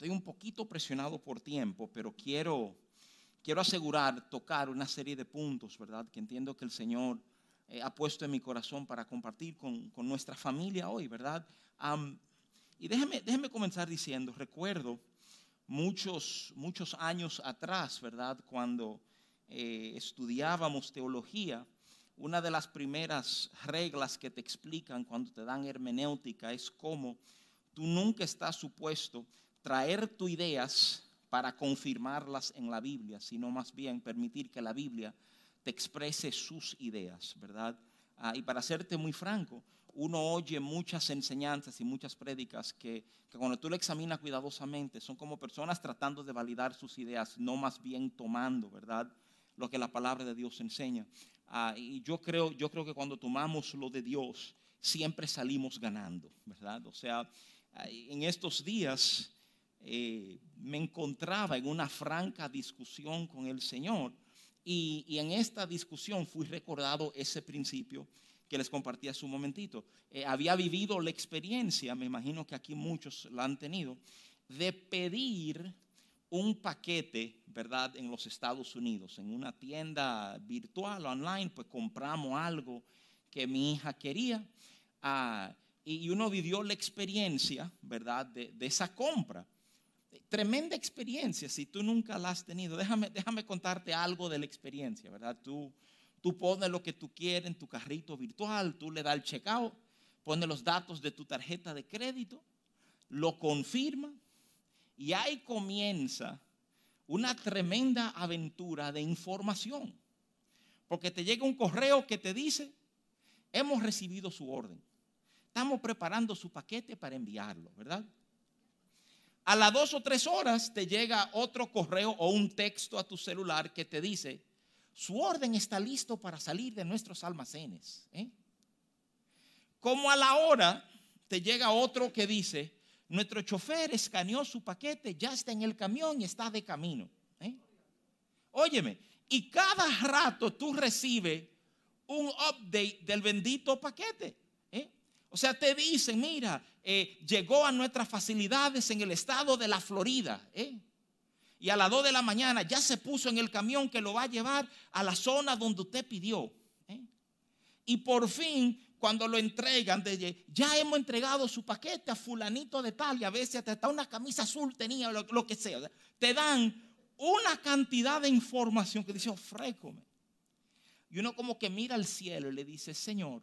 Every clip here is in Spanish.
estoy un poquito presionado por tiempo, pero quiero, quiero asegurar, tocar una serie de puntos, ¿verdad? Que entiendo que el Señor eh, ha puesto en mi corazón para compartir con, nuestra familia hoy, ¿verdad? y déjeme, déjeme comenzar diciendo, recuerdo muchos, muchos años atrás, ¿verdad? Cuando eh, estudiábamos teología, una de las primeras reglas que te explican cuando te dan hermenéutica es cómo tú nunca estás supuesto traer tus ideas para confirmarlas en la Biblia, sino más bien permitir que la Biblia te exprese sus ideas, ¿verdad? Ah, y para serte muy franco, uno oye muchas enseñanzas y muchas prédicas que, que, cuando tú lo examinas cuidadosamente son como personas tratando de validar sus ideas, no más bien tomando, ¿verdad? Lo que la palabra de Dios enseña. Ah, y yo creo, yo creo que cuando tomamos lo de Dios, siempre salimos ganando, ¿verdad? O sea, en estos días eh, me encontraba en una franca discusión con el Señor y, en esta discusión fui recordado ese principio que les compartí hace un momentito. Eh, había vivido la experiencia, me imagino que aquí muchos la han tenido, de pedir un paquete, ¿verdad? En los Estados Unidos, en una tienda virtual, online, pues compramos algo que mi hija quería. Ah, y uno vivió la experiencia, ¿verdad? De, esa compra. Tremenda experiencia, si tú nunca la has tenido. Déjame, déjame contarte algo de la experiencia, ¿verdad? Tú, tú pones lo que tú quieres en tu carrito virtual, tú le das el checkout, pones los datos de tu tarjeta de crédito, lo confirma, y ahí comienza una tremenda aventura de información. Porque te llega un correo que te dice, hemos recibido su orden. Estamos preparando su paquete para enviarlo, ¿verdad? A las dos o tres horas te llega otro correo o un texto a tu celular que te dice, su orden está listo para salir de nuestros almacenes. ¿eh? Como a la hora te llega otro que dice, nuestro chofer escaneó su paquete, ya está en el camión y está de camino. ¿eh? Óyeme, y cada rato tú recibes un update del bendito paquete. ¿eh? O sea, te dicen, mira, eh, llegó a nuestras facilidades en el estado de la Florida. Y a las 2 de la mañana ya se puso en el camión que lo va a llevar a la zona donde usted pidió. Y por fin cuando lo entregan, ya hemos entregado su paquete a fulanito de tal y a veces hasta una camisa azul tenía, lo, que sea. Te dan una cantidad de información que dice, ofrécome. Y uno como que mira al cielo y le dice, Señor,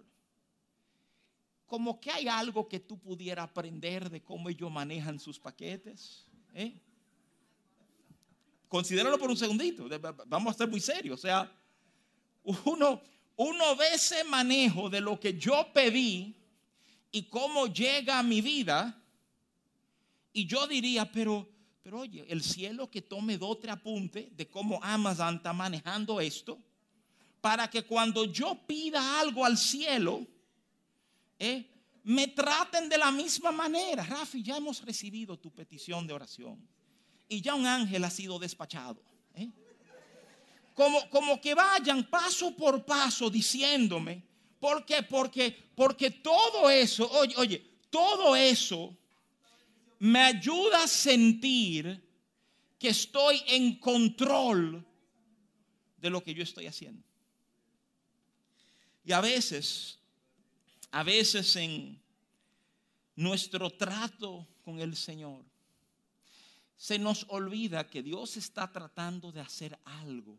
como que hay algo que tú pudieras aprender de cómo ellos manejan sus paquetes. ¿eh? Considéralo por un segundito, vamos a ser muy serios. O sea, uno, uno ve ese manejo de lo que yo pedí y cómo llega a mi vida, y yo diría, pero, pero oye, el cielo que tome dos tres apuntes de cómo Amazon está manejando esto, para que cuando yo pida algo al cielo, eh, me traten de la misma manera. Rafi, ya hemos recibido tu petición de oración y ya un ángel ha sido despachado. ¿eh? como, que vayan paso por paso diciéndome, ¿por qué? Porque, porque todo eso, oye, oye, todo eso me ayuda a sentir que estoy en control de lo que yo estoy haciendo. Y a veces, a veces en nuestro trato con el Señor, se nos olvida que Dios está tratando de hacer algo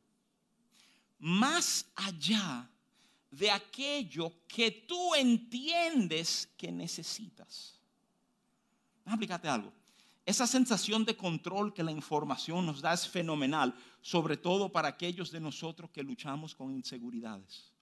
más allá de aquello que tú entiendes que necesitas. Explícate algo. Esa sensación de control que la información nos da es fenomenal, sobre todo para aquellos de nosotros que luchamos con inseguridades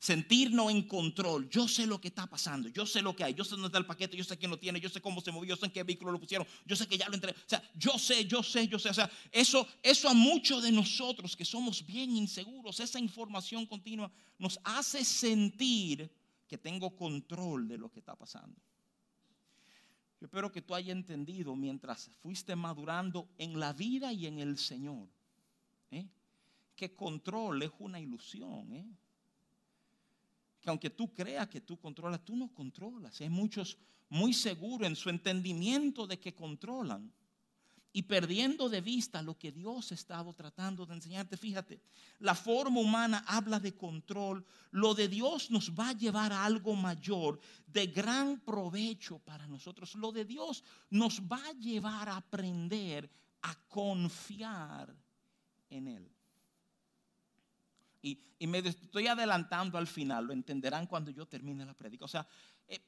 sentirnos en control. Yo sé lo que está pasando, yo sé lo que hay, yo sé dónde está el paquete, yo sé quién lo tiene, yo sé cómo se movió, yo sé en qué vehículo lo pusieron, yo sé que ya lo entré. O sea, yo sé, yo sé, yo sé. O sea, eso, eso a muchos de nosotros que somos bien inseguros, esa información continua nos hace sentir que tengo control de lo que está pasando. Yo espero que tú hayas entendido mientras fuiste madurando en la vida y en el Señor, ¿eh? que control es una ilusión. ¿eh? Que aunque tú creas que tú controlas, tú no controlas. Hay muchos muy seguros en su entendimiento de que controlan. y perdiendo de vista lo que Dios ha estado tratando de enseñarte. Fíjate, la forma humana habla de control. Lo de Dios nos va a llevar a algo mayor, de gran provecho para nosotros. Lo de Dios nos va a llevar a aprender a confiar en Él. Y, me estoy adelantando al final, lo entenderán cuando yo termine la predica. O sea, eh,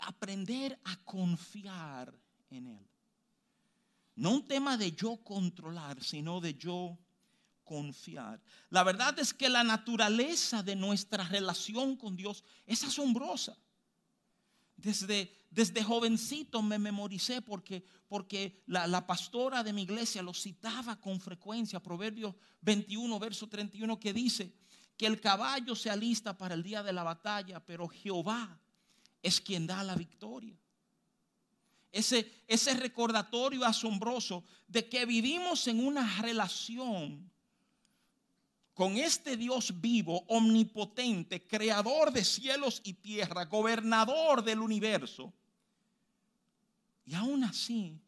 aprender a confiar en Él. No un tema de yo controlar, sino de yo confiar. La verdad es que la naturaleza de nuestra relación con Dios es asombrosa. Desde, desde jovencito me memoricé porque, porque la, la, pastora de mi iglesia lo citaba con frecuencia, Proverbios 21, verso 31, que dice que el caballo se alista para el día de la batalla, pero Jehová es quien da la victoria. Ese, ese recordatorio asombroso de que vivimos en una relación con este Dios vivo, omnipotente, creador de cielos y tierra, gobernador del universo. Y aún así,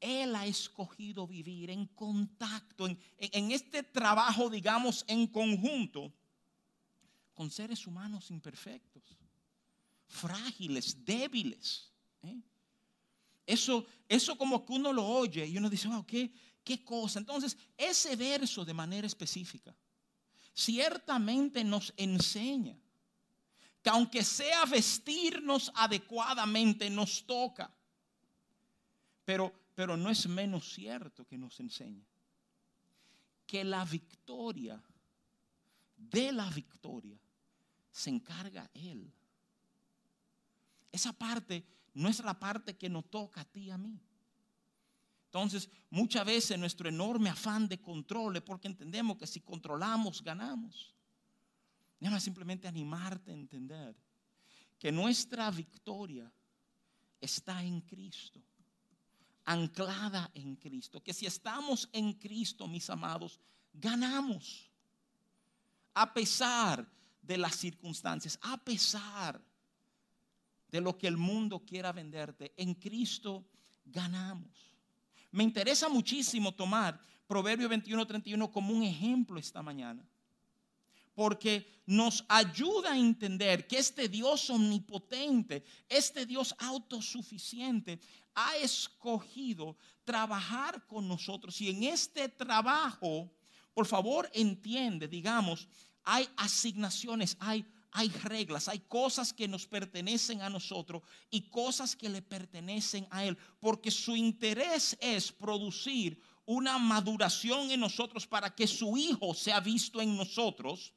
Él ha escogido vivir en contacto, en, este trabajo, digamos, en conjunto, con seres humanos imperfectos, frágiles, débiles. ¿eh? Eso, eso como que uno lo oye y uno dice, wow, ¿qué, ¿qué cosa? Entonces, ese verso de manera específica ciertamente nos enseña que aunque sea vestirnos adecuadamente, nos toca. Pero, pero no es menos cierto que nos enseña que la victoria, de la victoria, se encarga Él. Esa parte no es la parte que nos toca a ti y a mí. Entonces, muchas veces nuestro enorme afán de control es porque entendemos que si controlamos, ganamos. Déjame simplemente animarte a entender que nuestra victoria está en Cristo, anclada en Cristo. Que si estamos en Cristo, mis amados, ganamos. A pesar de las circunstancias, a pesar de lo que el mundo quiera venderte. En Cristo ganamos. Me interesa muchísimo tomar Proverbio 21-31 como un ejemplo esta mañana. Porque nos ayuda a entender que este Dios omnipotente, este Dios autosuficiente, ha escogido trabajar con nosotros. Y en este trabajo, por favor, entiende, digamos, hay asignaciones, hay hay reglas, hay cosas que nos pertenecen a nosotros y cosas que le pertenecen a Él, porque su interés es producir una maduración en nosotros para que su Hijo sea visto en nosotros.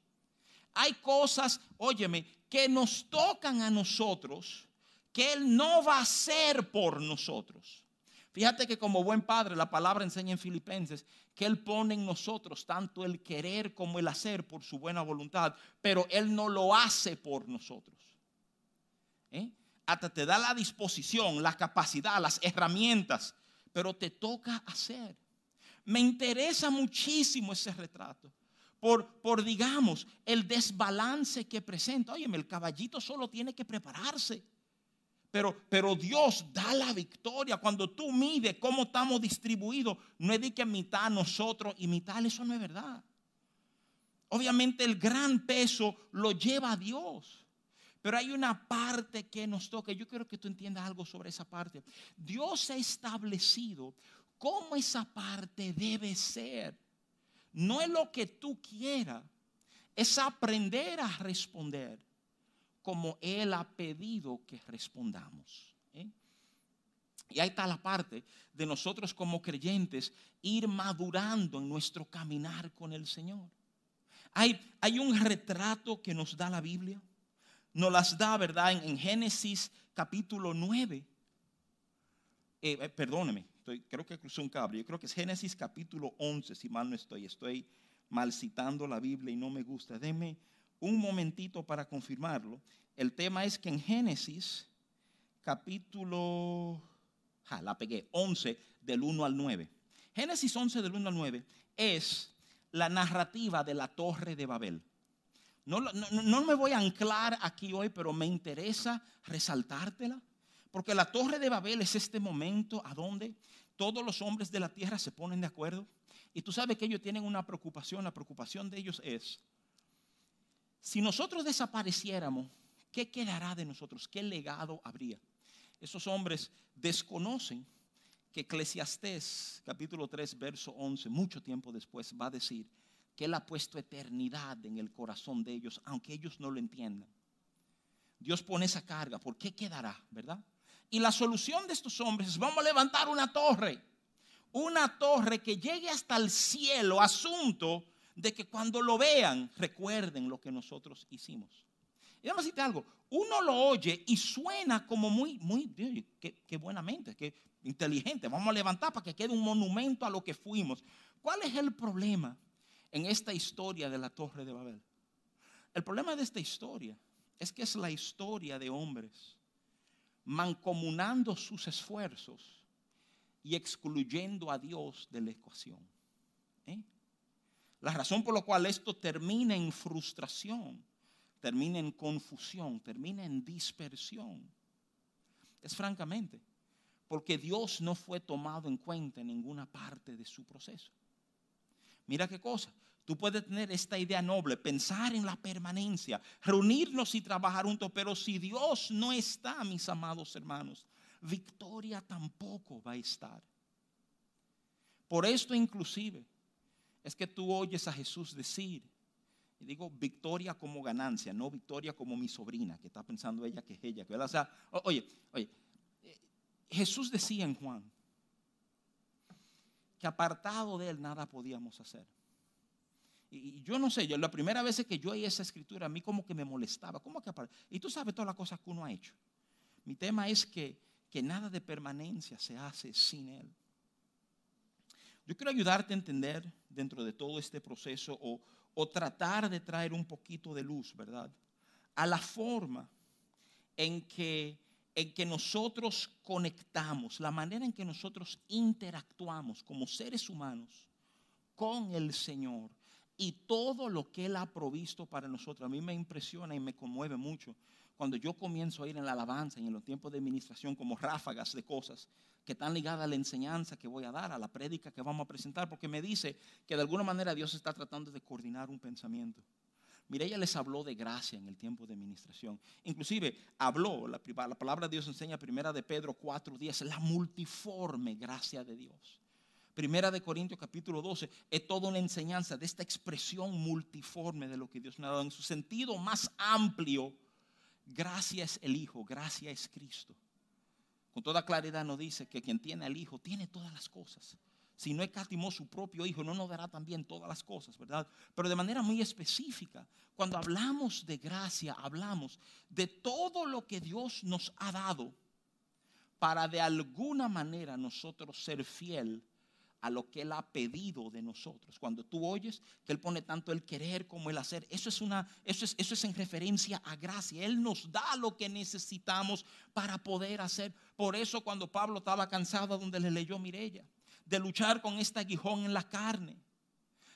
Hay cosas, óyeme, que nos tocan a nosotros, que Él no va a hacer por nosotros. Fíjate que como buen padre la palabra enseña en Filipenses que Él pone en nosotros tanto el querer como el hacer por su buena voluntad, pero Él no lo hace por nosotros. ¿Eh? Hasta te da la disposición, la capacidad, las herramientas, pero te toca hacer. Me interesa muchísimo ese retrato. Por, por digamos, el desbalance que presenta. Oye, el caballito solo tiene que prepararse. Pero, Dios da la victoria. Cuando tú mides cómo estamos distribuidos, no es de que mitad nosotros y mitad, eso no es verdad. Obviamente el gran peso lo lleva Dios. Pero hay una parte que nos toca. Yo quiero que tú entiendas algo sobre esa parte. Dios ha establecido cómo esa parte debe ser. No es lo que tú quieras, es aprender a responder como Él ha pedido que respondamos. ¿eh? Y ahí está la parte de nosotros como creyentes ir madurando en nuestro caminar con el Señor. Hay, hay un retrato que nos da la Biblia. Nos las da, ¿verdad? En, Génesis capítulo 9. Eh, eh, perdóneme, creo que cruzó un cable. Yo creo que es Génesis capítulo 11, si mal no estoy. Estoy mal citando la Biblia y no me gusta. Deme un momentito para confirmarlo. El tema es que en Génesis, capítulo, la pegué, 11 del 1 al 9. Génesis 11 del 1 al 9 es la narrativa de la torre de Babel. No, no, me voy a anclar aquí hoy, pero me interesa resaltártela. Porque la torre de Babel es este momento a donde todos los hombres de la tierra se ponen de acuerdo. Y tú sabes que ellos tienen una preocupación. La preocupación de ellos es, si nosotros desapareciéramos, ¿qué quedará de nosotros? ¿Qué legado habría? Esos hombres desconocen que Eclesiastés capítulo 3, verso 11, mucho tiempo después, va a decir que Él ha puesto eternidad en el corazón de ellos, aunque ellos no lo entiendan. Dios pone esa carga, ¿por qué quedará? ¿Verdad? Y la solución de estos hombres es, vamos a levantar una torre, una torre que llegue hasta el cielo, asunto de que cuando lo vean recuerden lo que nosotros hicimos. Y vamos a decirte algo, uno lo oye y suena como muy, muy, qué, buenamente, qué inteligente, vamos a levantar para que quede un monumento a lo que fuimos. ¿Cuál es el problema en esta historia de la torre de Babel? El problema de esta historia es que es la historia de hombres mancomunando sus esfuerzos y excluyendo a Dios de la ecuación. ¿eh? La razón por la cual esto termina en frustración, termina en confusión, termina en dispersión, es francamente porque Dios no fue tomado en cuenta en ninguna parte de su proceso. Mira qué cosa. Tú puedes tener esta idea noble, pensar en la permanencia, reunirnos y trabajar juntos, pero si Dios no está, mis amados hermanos, victoria tampoco va a estar. Por esto inclusive es que tú oyes a Jesús decir, y digo victoria como ganancia, no victoria como mi sobrina, que está pensando ella que es ella. Que, o sea, oye, oye, eh, Jesús decía en Juan que apartado de él nada podíamos hacer. Y yo no sé, yo la primera vez que yo oí esa escritura, a mí como que me molestaba. ¿Cómo que Y tú sabes todas las cosas que uno ha hecho. Mi tema es que, que nada de permanencia se hace sin Él. Yo quiero ayudarte a entender dentro de todo este proceso o, o tratar de traer un poquito de luz, ¿verdad? A la forma en que, en que nosotros conectamos, la manera en que nosotros interactuamos como seres humanos con el Señor y todo lo que Él ha provisto para nosotros. A mí me impresiona y me conmueve mucho cuando yo comienzo a ir en la alabanza y en los tiempos de administración como ráfagas de cosas que están ligadas a la enseñanza que voy a dar, a la prédica que vamos a presentar, porque me dice que de alguna manera Dios está tratando de coordinar un pensamiento. Mire, ella les habló de gracia en el tiempo de administración. Inclusive habló, la, la palabra de Dios enseña primera de Pedro 4.10, la multiforme gracia de Dios. Primera de Corintios capítulo 12 es toda una enseñanza de esta expresión multiforme de lo que Dios nos ha dado. En su sentido más amplio, gracia es el Hijo, gracia es Cristo. Con toda claridad nos dice que quien tiene al Hijo tiene todas las cosas. Si no escatimó su propio Hijo, no nos dará también todas las cosas, ¿verdad? Pero de manera muy específica, cuando hablamos de gracia, hablamos de todo lo que Dios nos ha dado para de alguna manera nosotros ser fiel a lo que Él ha pedido de nosotros. Cuando tú oyes que Él pone tanto el querer como el hacer, eso es, una, eso es, eso es en referencia a gracia. Él nos da lo que necesitamos para poder hacer. Por eso cuando Pablo estaba cansado donde le leyó Mirella, de luchar con este aguijón en la carne,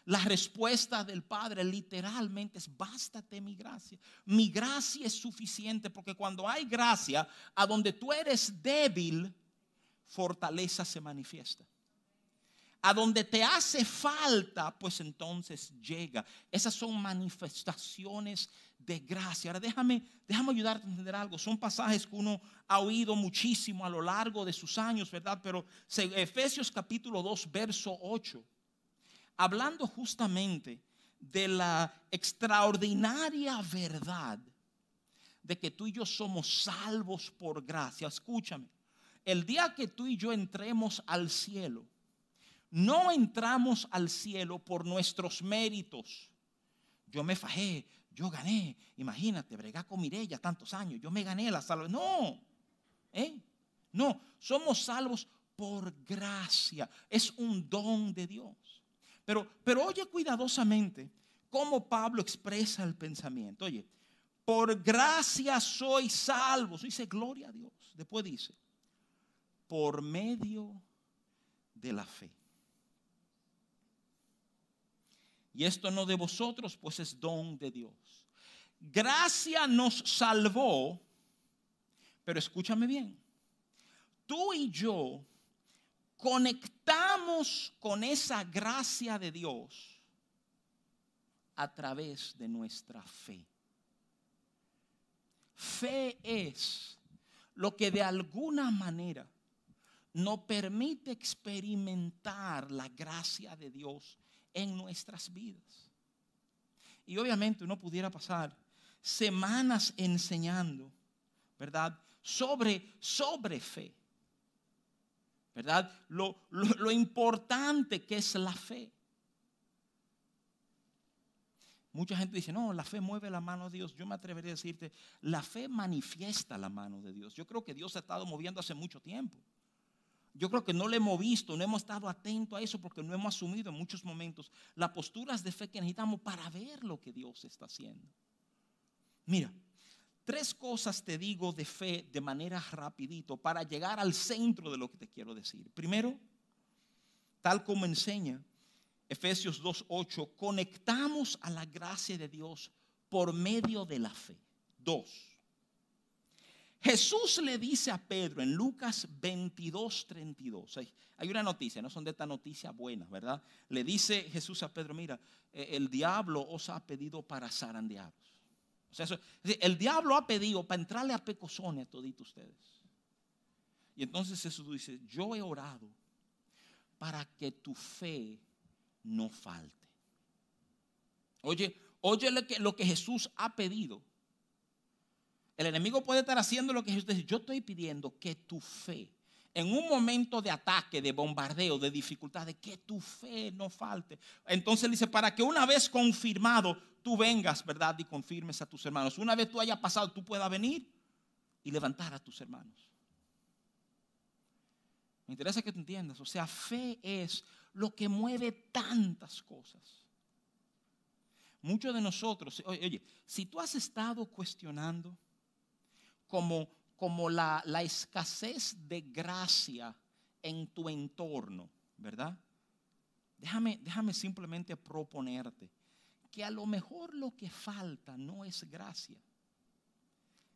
la respuesta del Padre literalmente es, bástate mi gracia. Mi gracia es suficiente porque cuando hay gracia, a donde tú eres débil, fortaleza se manifiesta a donde te hace falta, pues entonces llega. Esas son manifestaciones de gracia. Ahora déjame, déjame ayudarte a entender algo. Son pasajes que uno ha oído muchísimo a lo largo de sus años, ¿verdad? Pero Efesios capítulo 2, verso 8, hablando justamente de la extraordinaria verdad de que tú y yo somos salvos por gracia. Escúchame, el día que tú y yo entremos al cielo, no entramos al cielo por nuestros méritos. Yo me fajé, yo gané. Imagínate, bregar con Mirella tantos años. Yo me gané la salvación. No, ¿eh? no, somos salvos por gracia. Es un don de Dios. Pero, pero oye cuidadosamente cómo Pablo expresa el pensamiento. Oye, por gracia soy salvo. Dice, gloria a Dios. Después dice, por medio de la fe. Y esto no de vosotros, pues es don de Dios. Gracia nos salvó, pero escúchame bien, tú y yo conectamos con esa gracia de Dios a través de nuestra fe. Fe es lo que de alguna manera nos permite experimentar la gracia de Dios en nuestras vidas. Y obviamente uno pudiera pasar semanas enseñando, ¿verdad? Sobre, sobre fe. ¿Verdad? Lo, lo importante que es la fe. Mucha gente dice, no, la fe mueve la mano de Dios. Yo me atrevería a decirte, la fe manifiesta la mano de Dios. Yo creo que Dios ha estado moviendo hace mucho tiempo. Yo creo que no le hemos visto, no hemos estado atentos a eso porque no hemos asumido en muchos momentos las posturas de fe que necesitamos para ver lo que Dios está haciendo. Mira, tres cosas te digo de fe de manera rapidito para llegar al centro de lo que te quiero decir. Primero, tal como enseña Efesios 2.8, conectamos a la gracia de Dios por medio de la fe. Dos, Jesús le dice a Pedro en Lucas 22.32, hay una noticia, no son de esta noticia buena, ¿verdad? Le dice Jesús a Pedro, mira, eh, el diablo os ha pedido para zarandearos. O sea, el diablo ha pedido para entrarle a pecosones a toditos ustedes. Y entonces Jesús dice, yo he orado para que tu fe no falte. Oye, oye lo que Jesús ha pedido. El enemigo puede estar haciendo lo que Jesús dice. Yo estoy pidiendo que tu fe, en un momento de ataque, de bombardeo, de dificultad, de que tu fe no falte. Entonces dice, para que una vez confirmado, tú vengas, ¿verdad? Y confirmes a tus hermanos. Una vez tú hayas pasado, tú puedas venir y levantar a tus hermanos. Me interesa que tú entiendas. O sea, fe es lo que mueve tantas cosas. Muchos de nosotros, oye, si tú has estado cuestionando como, como la, la escasez de gracia en tu entorno, ¿verdad? Déjame, déjame simplemente proponerte que a lo mejor lo que falta no es gracia,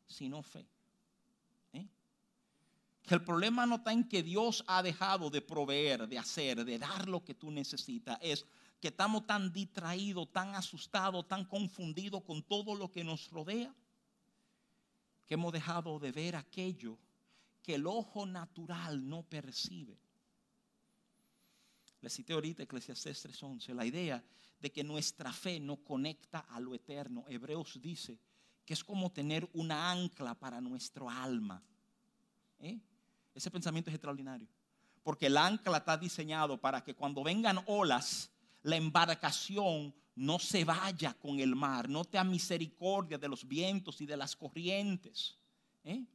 sino fe. Que el problema no está en que Dios ha dejado de proveer, de hacer, de dar lo que tú necesitas. Es que estamos tan distraídos, tan asustados, tan confundidos con todo lo que nos rodea, que hemos dejado de ver aquello que el ojo natural no percibe. Le cité ahorita Eclesiastes 3:11, la idea de que nuestra fe nos conecta a lo eterno. Hebreos dice que es como tener una ancla para nuestro alma. ¿Eh? Ese pensamiento es extraordinario. Porque el ancla está diseñado para que cuando vengan olas, la embarcación no se vaya con el mar, no te misericordia de los vientos y de las corrientes. ¿eh?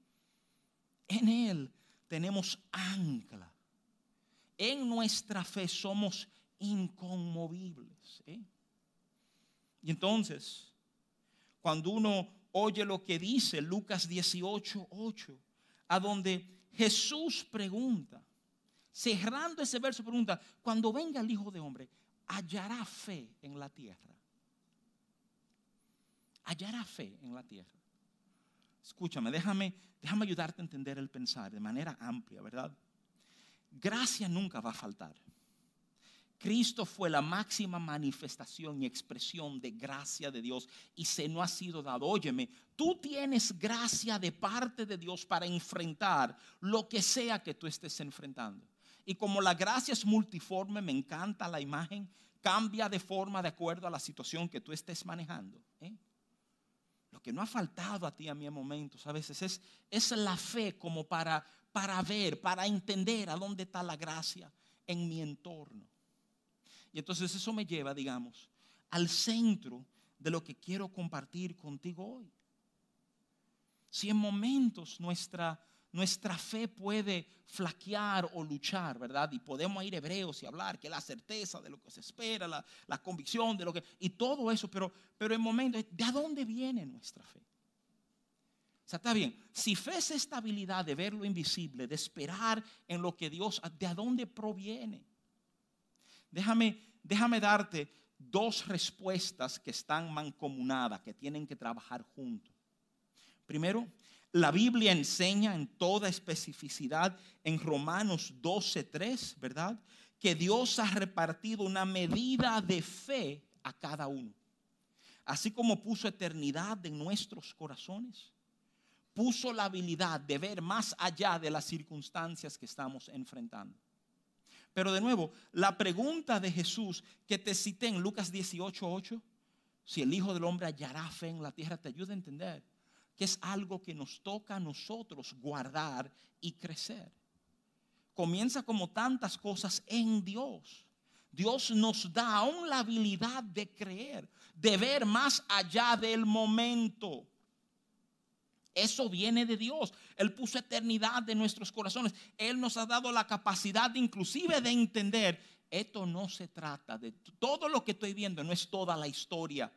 En Él tenemos ancla. En nuestra fe somos inconmovibles. ¿eh? Y entonces, cuando uno oye lo que dice Lucas 18, 8, a donde Jesús pregunta, cerrando ese verso, pregunta, cuando venga el Hijo de Hombre, ¿hallará fe en la tierra? ¿Hallará fe en la tierra? Escúchame, déjame, déjame ayudarte a entender el pensar de manera amplia, ¿verdad? Gracia nunca va a faltar. Cristo fue la máxima manifestación y expresión de gracia de Dios y se no ha sido dado. Óyeme, tú tienes gracia de parte de Dios para enfrentar lo que sea que tú estés enfrentando. Y como la gracia es multiforme, me encanta la imagen, cambia de forma de acuerdo a la situación que tú estés manejando. ¿eh? Lo que no ha faltado a ti a mí en momentos a veces es, es la fe como para, para ver, para entender a dónde está la gracia en mi entorno. Y entonces eso me lleva, digamos, al centro de lo que quiero compartir contigo hoy. Si en momentos nuestra, nuestra fe puede flaquear o luchar, ¿verdad? Y podemos ir hebreos y hablar que la certeza de lo que se espera, la, la convicción de lo que... Y todo eso, pero, pero en momentos, ¿de dónde viene nuestra fe? O sea, está bien, si fe es estabilidad de ver lo invisible, de esperar en lo que Dios, ¿de dónde proviene? Déjame, déjame darte dos respuestas que están mancomunadas, que tienen que trabajar juntos. Primero, La Biblia enseña en toda especificidad en Romanos 12:3, ¿verdad? Que Dios ha repartido una medida de fe a cada uno. Así como puso eternidad en nuestros corazones, puso la habilidad de ver más allá de las circunstancias que estamos enfrentando. Pero de nuevo, la pregunta de Jesús que te cité en Lucas 18:8, si el Hijo del Hombre hallará fe en la tierra, te ayuda a entender que es algo que nos toca a nosotros guardar y crecer. Comienza como tantas cosas en Dios. Dios nos da aún la habilidad de creer, de ver más allá del momento. Eso viene de Dios. Él puso eternidad en nuestros corazones. Él nos ha dado la capacidad inclusive de entender, esto no se trata de todo lo que estoy viendo, no es toda la historia.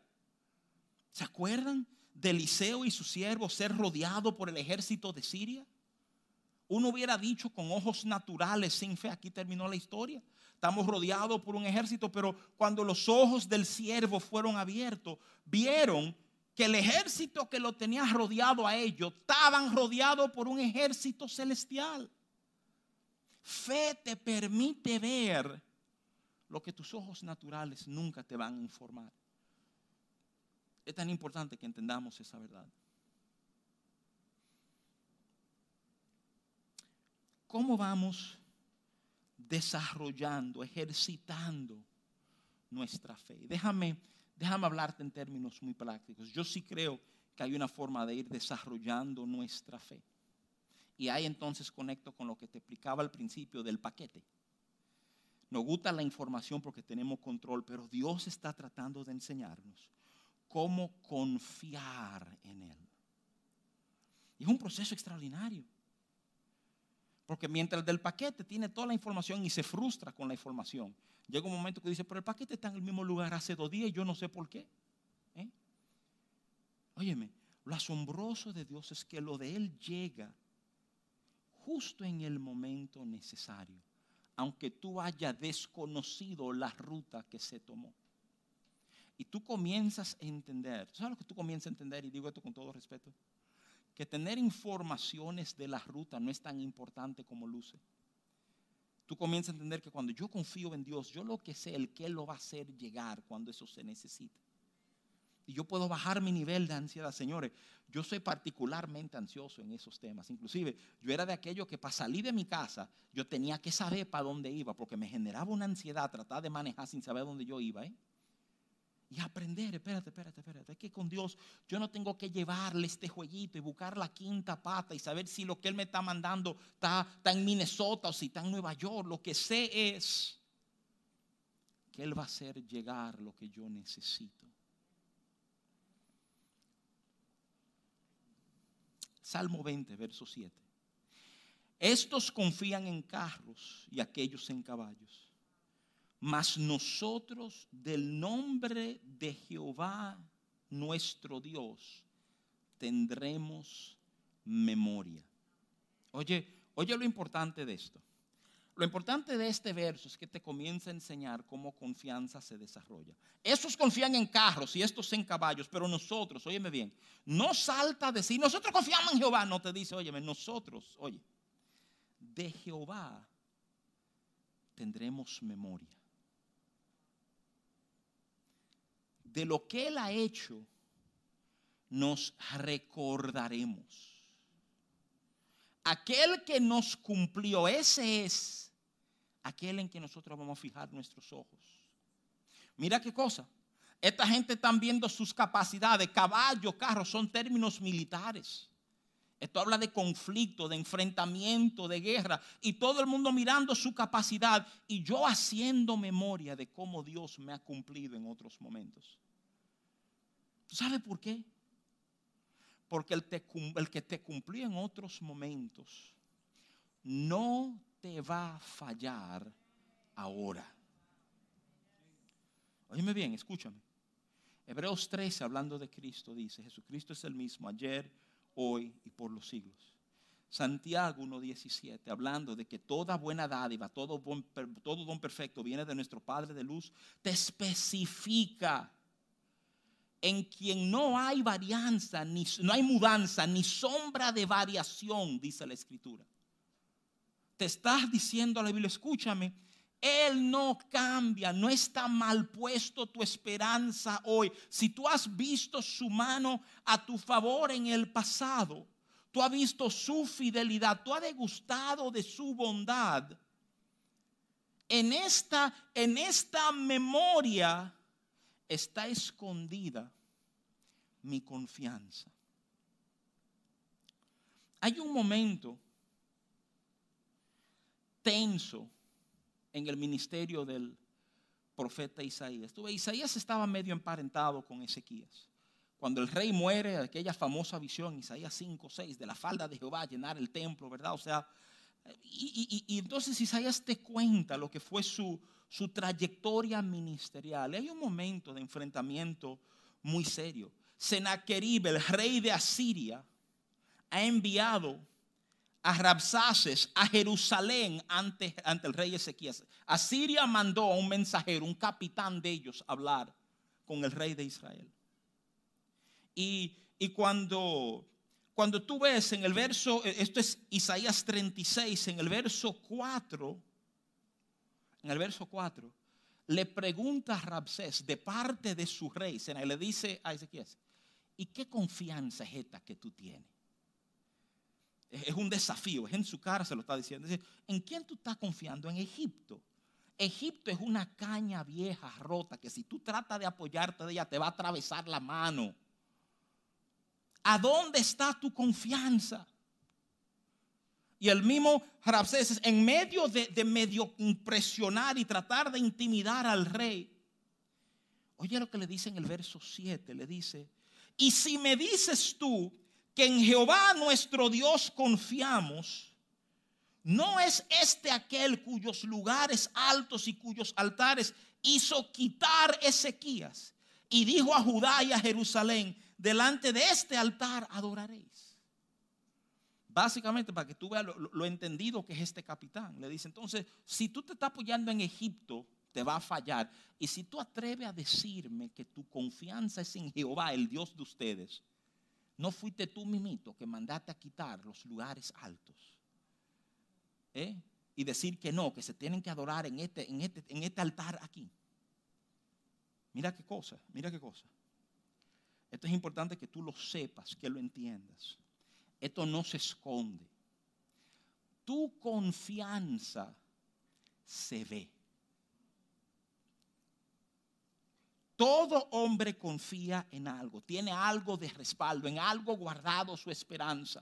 ¿Se acuerdan? De Eliseo y su siervo ser rodeado por el ejército de Siria? Uno hubiera dicho con ojos naturales, sin fe, aquí terminó la historia. Estamos rodeados por un ejército, pero cuando los ojos del siervo fueron abiertos, vieron que el ejército que lo tenía rodeado a ellos, estaban rodeados por un ejército celestial. Fe te permite ver lo que tus ojos naturales nunca te van a informar. Es tan importante que entendamos esa verdad. ¿Cómo vamos desarrollando, ejercitando nuestra fe? Déjame, déjame hablarte en términos muy prácticos. Yo sí creo que hay una forma de ir desarrollando nuestra fe. Y ahí entonces conecto con lo que te explicaba al principio del paquete. Nos gusta la información porque tenemos control, pero Dios está tratando de enseñarnos cómo confiar en Él. Y es un proceso extraordinario. Porque mientras el del paquete tiene toda la información y se frustra con la información, llega un momento que dice, pero el paquete está en el mismo lugar hace dos días y yo no sé por qué. ¿Eh? Óyeme, lo asombroso de Dios es que lo de Él llega justo en el momento necesario, aunque tú hayas desconocido la ruta que se tomó. Y tú comienzas a entender, ¿sabes lo que tú comienzas a entender? Y digo esto con todo respeto, que tener informaciones de la ruta no es tan importante como luce. Tú comienzas a entender que cuando yo confío en Dios, yo lo que sé, el que lo va a hacer llegar cuando eso se necesite. Y yo puedo bajar mi nivel de ansiedad. Señores, yo soy particularmente ansioso en esos temas. Inclusive, yo era de aquello que para salir de mi casa, yo tenía que saber para dónde iba, porque me generaba una ansiedad tratar de manejar sin saber dónde yo iba. ¿eh? Y aprender, espérate, espérate, espérate, es que con Dios yo no tengo que llevarle este jueguito y buscar la quinta pata y saber si lo que Él me está mandando está, está en Minnesota o si está en Nueva York. Lo que sé es que Él va a hacer llegar lo que yo necesito. Salmo 20, verso 7. Estos confían en carros y aquellos en caballos mas nosotros del nombre de Jehová nuestro Dios tendremos memoria. Oye, oye lo importante de esto. Lo importante de este verso es que te comienza a enseñar cómo confianza se desarrolla. Estos confían en carros y estos en caballos, pero nosotros, óyeme bien, no salta a decir, nosotros confiamos en Jehová, no te dice, óyeme, nosotros, oye, de Jehová tendremos memoria. De lo que Él ha hecho, nos recordaremos. Aquel que nos cumplió, ese es aquel en que nosotros vamos a fijar nuestros ojos. Mira qué cosa. Esta gente están viendo sus capacidades. Caballo, carro, son términos militares. Esto habla de conflicto, de enfrentamiento, de guerra. Y todo el mundo mirando su capacidad. Y yo haciendo memoria de cómo Dios me ha cumplido en otros momentos. ¿Sabe por qué? Porque el, el que te cumplió en otros momentos no te va a fallar ahora. Óyeme bien, escúchame. Hebreos 13, hablando de Cristo, dice, Jesucristo es el mismo ayer, hoy y por los siglos. Santiago 1.17, hablando de que toda buena dádiva, todo, todo don perfecto viene de nuestro Padre de luz, te especifica en quien no hay varianza, ni, no hay mudanza, ni sombra de variación, dice la escritura. Te estás diciendo a la Biblia, escúchame, Él no cambia, no está mal puesto tu esperanza hoy. Si tú has visto su mano a tu favor en el pasado, tú has visto su fidelidad, tú has degustado de su bondad. En esta, en esta memoria está escondida mi confianza. Hay un momento tenso en el ministerio del profeta Isaías. Isaías estaba medio emparentado con Ezequías. Cuando el rey muere, aquella famosa visión, Isaías 5, 6, de la falda de Jehová llenar el templo, ¿verdad? O sea, y, entonces Isaías te cuenta lo que fue su, su trayectoria ministerial. Hay un momento de enfrentamiento muy serio. Senaquerib, el rey de Asiria, ha enviado a Rabsaces a Jerusalén ante, ante el rey Ezequías. Asiria mandó a un mensajero, un capitán de ellos, a hablar con el rey de Israel. Y, y cuando, cuando tú ves en el verso, esto es Isaías 36, en el verso 4, en el verso 4, le pregunta a Rabsés de parte de su rey, y le dice a Ezequiel, ¿y qué confianza es esta que tú tienes? Es un desafío, es en su cara se lo está diciendo. ¿En quién tú estás confiando? En Egipto. Egipto es una caña vieja, rota, que si tú tratas de apoyarte de ella te va a atravesar la mano. ¿A dónde está tu confianza? Y el mismo Rabsés, en medio de, de, medio impresionar y tratar de intimidar al rey, oye lo que le dice en el verso 7, le dice, y si me dices tú que en Jehová nuestro Dios confiamos, no es este aquel cuyos lugares altos y cuyos altares hizo quitar Ezequías y dijo a Judá y a Jerusalén, delante de este altar adoraréis. Básicamente para que tú veas lo, entendido que es este capitán. Le dice, entonces, si tú te estás apoyando en Egipto, te va a fallar. Y si tú atreves a decirme que tu confianza es en Jehová, el Dios de ustedes, no fuiste tú mimito que mandaste a quitar los lugares altos. ¿Eh? Y decir que no, que se tienen que adorar en este, en este, en este altar aquí. Mira qué cosa, mira qué cosa. Esto es importante que tú lo sepas, que lo entiendas. Esto no se esconde. Tu confianza se ve. Todo hombre confía en algo, tiene algo de respaldo, en algo guardado su esperanza.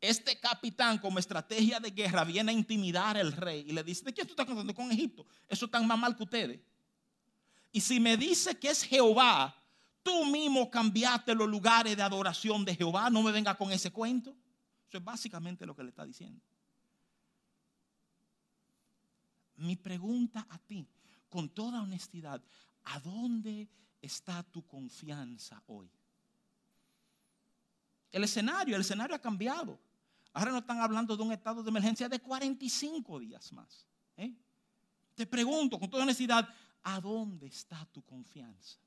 Este capitán como estrategia de guerra viene a intimidar al rey y le dice, ¿de qué tú estás contando con Egipto? Eso tan más mal que ustedes. Y si me dice que es Jehová Tú mismo cambiaste los lugares de adoración de Jehová. No me venga con ese cuento. Eso es básicamente lo que le está diciendo. Mi pregunta a ti, con toda honestidad, ¿a dónde está tu confianza hoy? El escenario, el escenario ha cambiado. Ahora no están hablando de un estado de emergencia de 45 días más. ¿eh? Te pregunto con toda honestidad, ¿a dónde está tu confianza?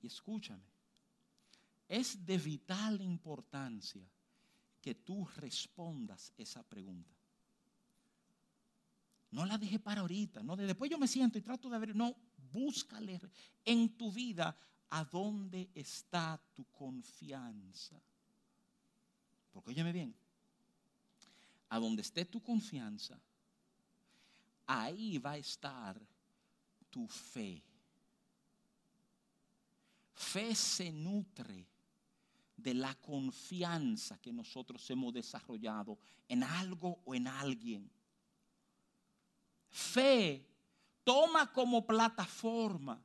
Y escúchame, es de vital importancia que tú respondas esa pregunta. No la deje para ahorita, no después yo me siento y trato de ver, no, búscale en tu vida a dónde está tu confianza. Porque óyeme bien, a donde esté tu confianza, ahí va a estar tu fe. Fe se nutre de la confianza que nosotros hemos desarrollado en algo o en alguien. Fe toma como plataforma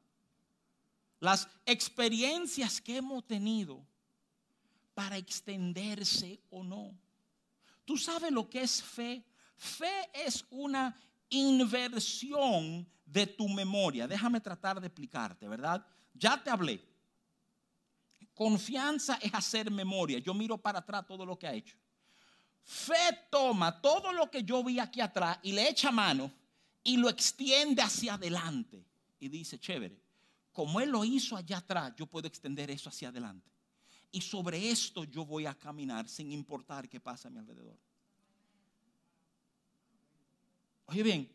las experiencias que hemos tenido para extenderse o no. ¿Tú sabes lo que es fe? Fe es una inversión de tu memoria. Déjame tratar de explicarte, ¿verdad? Ya te hablé Confianza es hacer memoria. Yo miro para atrás todo lo que ha hecho. Fe toma todo lo que yo vi aquí atrás y le echa mano y lo extiende hacia adelante. y dice, chévere, como Él lo hizo allá atrás, yo puedo extender eso hacia adelante. Y sobre esto yo voy a caminar sin importar qué pasa a mi alrededor. Oye bien,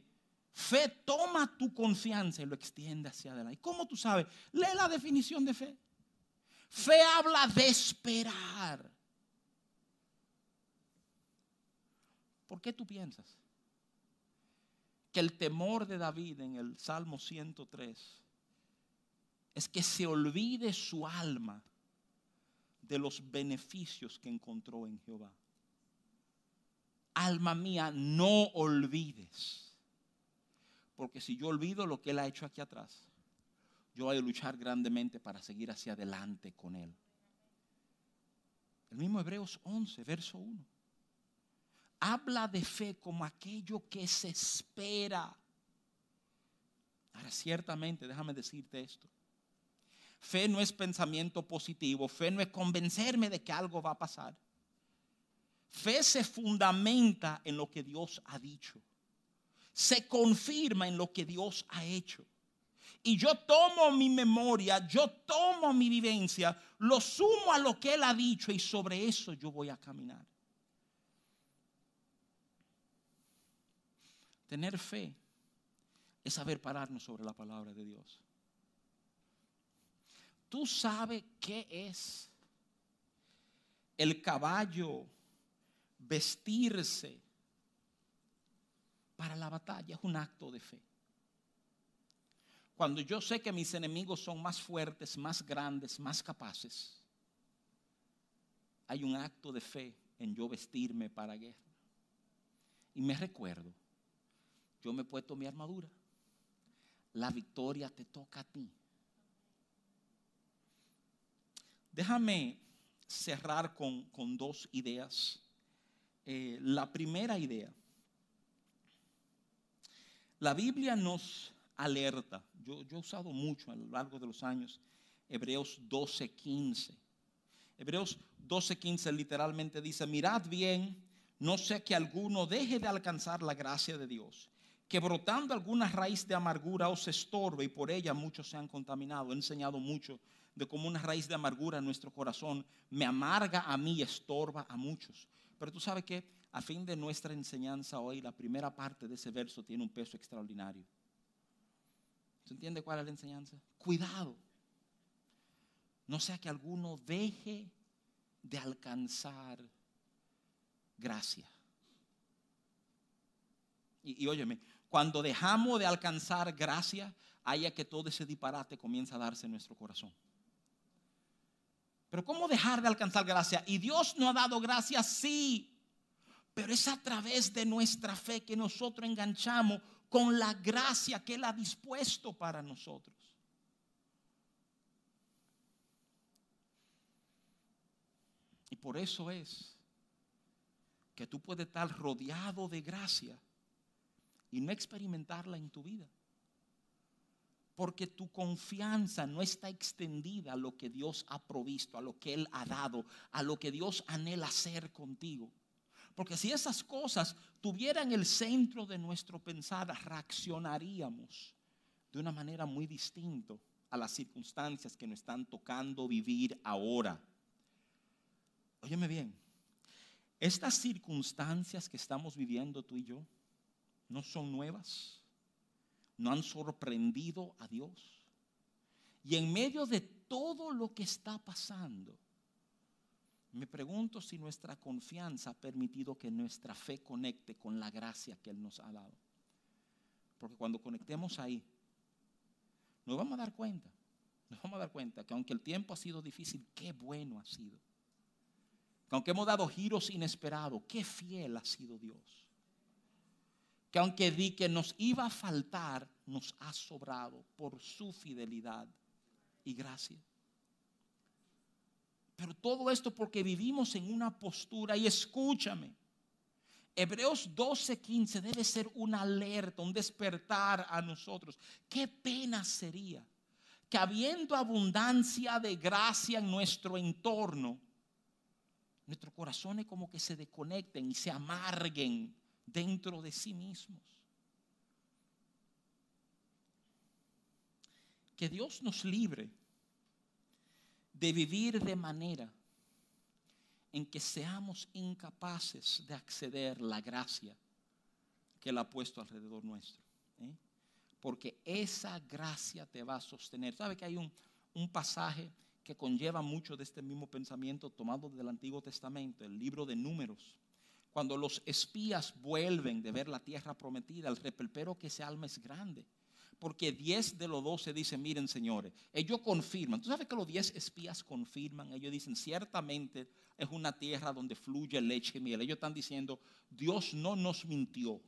fe toma tu confianza y lo extiende hacia adelante. ¿Y cómo tú sabes? Lee la definición de fe. Fe habla de esperar. ¿Por qué tú piensas que el temor de David en el Salmo 103 es que se olvide su alma de los beneficios que encontró en Jehová. Alma mía, no olvides. Porque si yo olvido lo que Él ha hecho aquí atrás, yo voy a luchar grandemente para seguir hacia adelante con Él. El mismo Hebreos 11, verso 1. Habla de fe como aquello que se espera. Ahora, ciertamente, déjame decirte esto. Fe no es pensamiento positivo, fe no es convencerme de que algo va a pasar. Fe se fundamenta en lo que Dios ha dicho. Se confirma en lo que Dios ha hecho. Y yo tomo mi memoria, yo tomo mi vivencia, lo sumo a lo que Él ha dicho y sobre eso yo voy a caminar. Tener fe es saber pararnos sobre la palabra de Dios. ¿Tú sabes qué es el caballo vestirse para la batalla? Es un acto de fe. Cuando yo sé que mis enemigos son más fuertes, más grandes, más capaces, hay un acto de fe en yo vestirme para guerra. Y me recuerdo, yo me he puesto mi armadura. La victoria te toca a ti. Déjame cerrar con, dos ideas. Eh, la primera idea, la Biblia nos alerta, yo, yo, he usado mucho a lo largo de los años, Hebreos 12:15. Hebreos 12:15 literalmente dice, mirad bien, no sé que alguno deje de alcanzar la gracia de Dios, que brotando alguna raíz de amargura os estorbe y por ella muchos se han contaminado. He enseñado mucho de como una raíz de amargura en nuestro corazón me amarga a mí y estorba a muchos. Pero tú sabes que a fin de nuestra enseñanza hoy, la primera parte de ese verso tiene un peso extraordinario. ¿Se entiende cuál es la enseñanza? Cuidado. No sea que alguno deje de alcanzar gracia. Y, y óyeme, cuando dejamos de alcanzar gracia, haya que todo ese disparate comienza a darse en nuestro corazón. Pero ¿cómo dejar de alcanzar gracia? Y Dios nos ha dado gracia, sí. Pero es a través de nuestra fe que nosotros enganchamos con la gracia que Él ha dispuesto para nosotros. Y por eso es que tú puedes estar rodeado de gracia y no experimentarla en tu vida porque tu confianza no está extendida a lo que Dios ha provisto, a lo que Él ha dado, a lo que Dios anhela hacer contigo. Porque si esas cosas tuvieran el centro de nuestro pensar, reaccionaríamos de una manera muy distinta a las circunstancias que nos están tocando vivir ahora. Óyeme bien, estas circunstancias que estamos viviendo tú y yo no son nuevas no han sorprendido a Dios. Y en medio de todo lo que está pasando, me pregunto si nuestra confianza ha permitido que nuestra fe conecte con la gracia que Él nos ha dado. Porque cuando conectemos ahí, nos vamos a dar cuenta, nos vamos a dar cuenta que aunque el tiempo ha sido difícil, qué bueno ha sido. Que aunque hemos dado giros inesperados, qué fiel ha sido Dios que aunque di que nos iba a faltar, nos ha sobrado por su fidelidad y gracia. Pero todo esto porque vivimos en una postura, y escúchame, Hebreos 12:15 debe ser una alerta, un despertar a nosotros. Qué pena sería que habiendo abundancia de gracia en nuestro entorno, nuestros corazones como que se desconecten y se amarguen dentro de sí mismos. que Dios nos libre de vivir de manera en que seamos incapaces de acceder la gracia que Él ha puesto alrededor nuestro. ¿eh? Porque esa gracia te va a sostener. ¿Sabe que hay un, un pasaje que conlleva mucho de este mismo pensamiento tomado del Antiguo Testamento, el libro de Números? Cuando los espías vuelven de ver la tierra prometida, el repelpero que ese alma es grande porque 10 de los 12 dicen, miren señores, ellos confirman, tú sabes que los 10 espías confirman, ellos dicen, ciertamente es una tierra donde fluye leche y miel. Ellos están diciendo, Dios no nos mintió.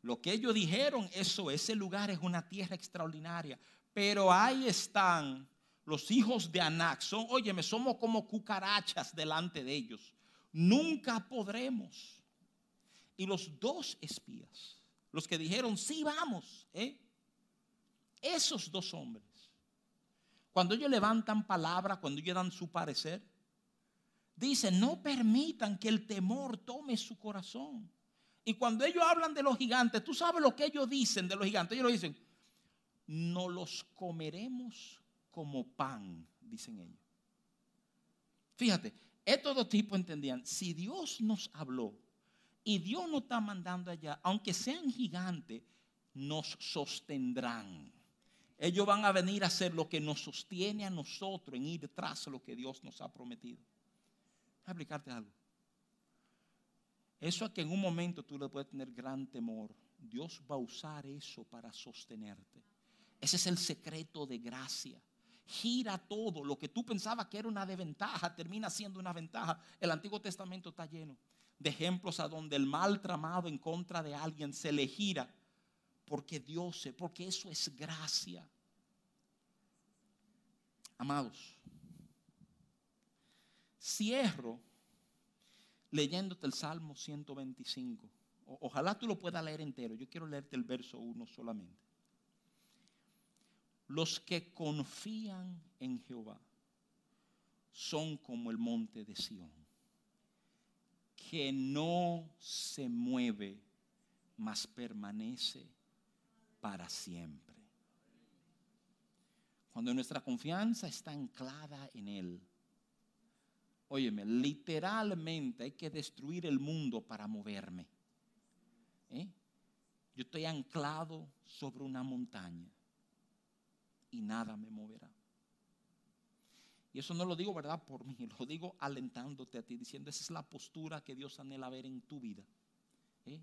Lo que ellos dijeron, eso, ese lugar es una tierra extraordinaria. Pero ahí están los hijos de Anac. Son, óyeme, somos como cucarachas delante de ellos. Nunca podremos. Y los dos espías, los que dijeron, sí, vamos, ¿eh? Esos dos hombres, cuando ellos levantan palabra, cuando ellos dan su parecer, dicen, no permitan que el temor tome su corazón. Y cuando ellos hablan de los gigantes, tú sabes lo que ellos dicen de los gigantes. Ellos dicen, no los comeremos como pan, dicen ellos. Fíjate, estos dos tipos entendían, si Dios nos habló y Dios nos está mandando allá, aunque sean gigantes, nos sostendrán ellos van a venir a hacer lo que nos sostiene a nosotros en ir tras lo que Dios nos ha prometido. Voy a explicarte algo. Eso a que en un momento tú le puedes tener gran temor, Dios va a usar eso para sostenerte. Ese es el secreto de gracia. Gira todo. Lo que tú pensabas que era una desventaja termina siendo una ventaja. El Antiguo Testamento está lleno de ejemplos a donde el mal tramado en contra de alguien se le gira porque Dios, porque eso es gracia. Amados, cierro leyéndote el Salmo 125. ojalá tú lo puedas leer entero. Yo quiero leerte el verso 1 solamente. Los que confían en Jehová son como el monte de Sión, que no se mueve, mas permanece para siempre. Cuando nuestra confianza está anclada en Él. Óyeme, literalmente hay que destruir el mundo para moverme. ¿Eh? Yo estoy anclado sobre una montaña y nada me moverá. Y eso no lo digo, ¿verdad? Por mí, lo digo alentándote a ti, diciendo, esa es la postura que Dios anhela ver en tu vida. ¿Eh?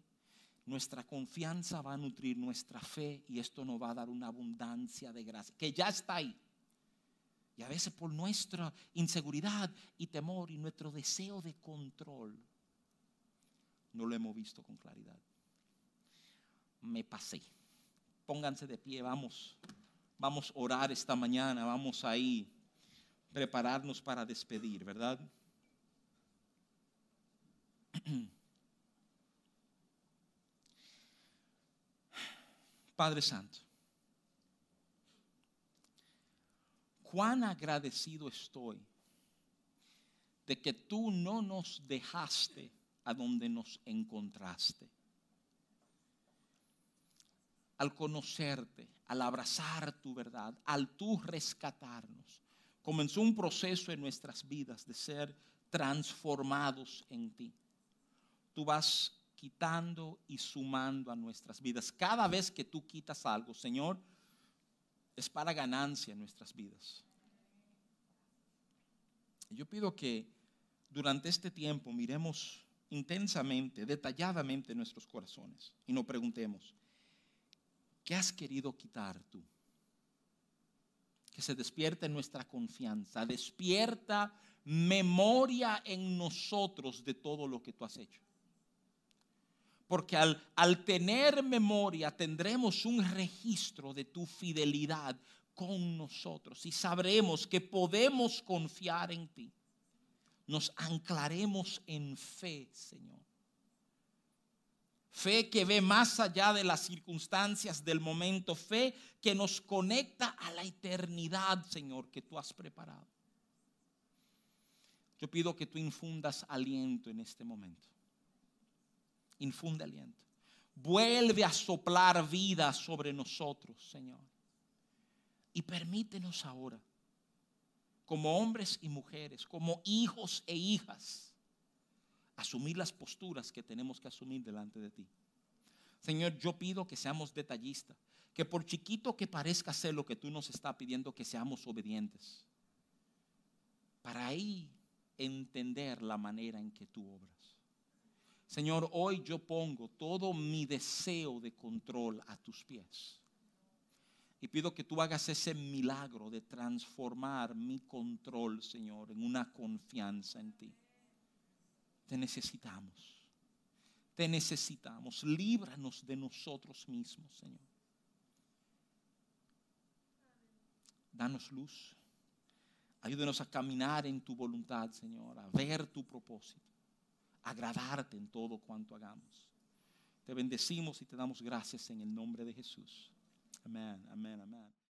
nuestra confianza va a nutrir nuestra fe y esto nos va a dar una abundancia de gracia, que ya está ahí. Y a veces por nuestra inseguridad y temor y nuestro deseo de control, no lo hemos visto con claridad. Me pasé. Pónganse de pie, vamos. Vamos a orar esta mañana, vamos ahí prepararnos para despedir, ¿verdad? Padre Santo, cuán agradecido estoy de que tú no nos dejaste a donde nos encontraste. Al conocerte, al abrazar tu verdad, al tú rescatarnos, comenzó un proceso en nuestras vidas de ser transformados en ti. Tú vas quitando y sumando a nuestras vidas. Cada vez que tú quitas algo, Señor, es para ganancia en nuestras vidas. Yo pido que durante este tiempo miremos intensamente, detalladamente nuestros corazones y nos preguntemos, ¿qué has querido quitar tú? Que se despierte nuestra confianza, despierta memoria en nosotros de todo lo que tú has hecho. Porque al, al tener memoria tendremos un registro de tu fidelidad con nosotros y sabremos que podemos confiar en ti. Nos anclaremos en fe, Señor. Fe que ve más allá de las circunstancias del momento. Fe que nos conecta a la eternidad, Señor, que tú has preparado. Yo pido que tú infundas aliento en este momento infunde aliento. Vuelve a soplar vida sobre nosotros, Señor. Y permítenos ahora, como hombres y mujeres, como hijos e hijas, asumir las posturas que tenemos que asumir delante de ti. Señor, yo pido que seamos detallistas, que por chiquito que parezca ser lo que tú nos estás pidiendo, que seamos obedientes. Para ahí entender la manera en que tú obras. Señor, hoy yo pongo todo mi deseo de control a tus pies. Y pido que tú hagas ese milagro de transformar mi control, Señor, en una confianza en ti. Te necesitamos. Te necesitamos. Líbranos de nosotros mismos, Señor. Danos luz. Ayúdenos a caminar en tu voluntad, Señor, a ver tu propósito, agradarte en todo cuanto hagamos. Te bendecimos y te damos gracias en el nombre de Jesús. Amén, amén, amén.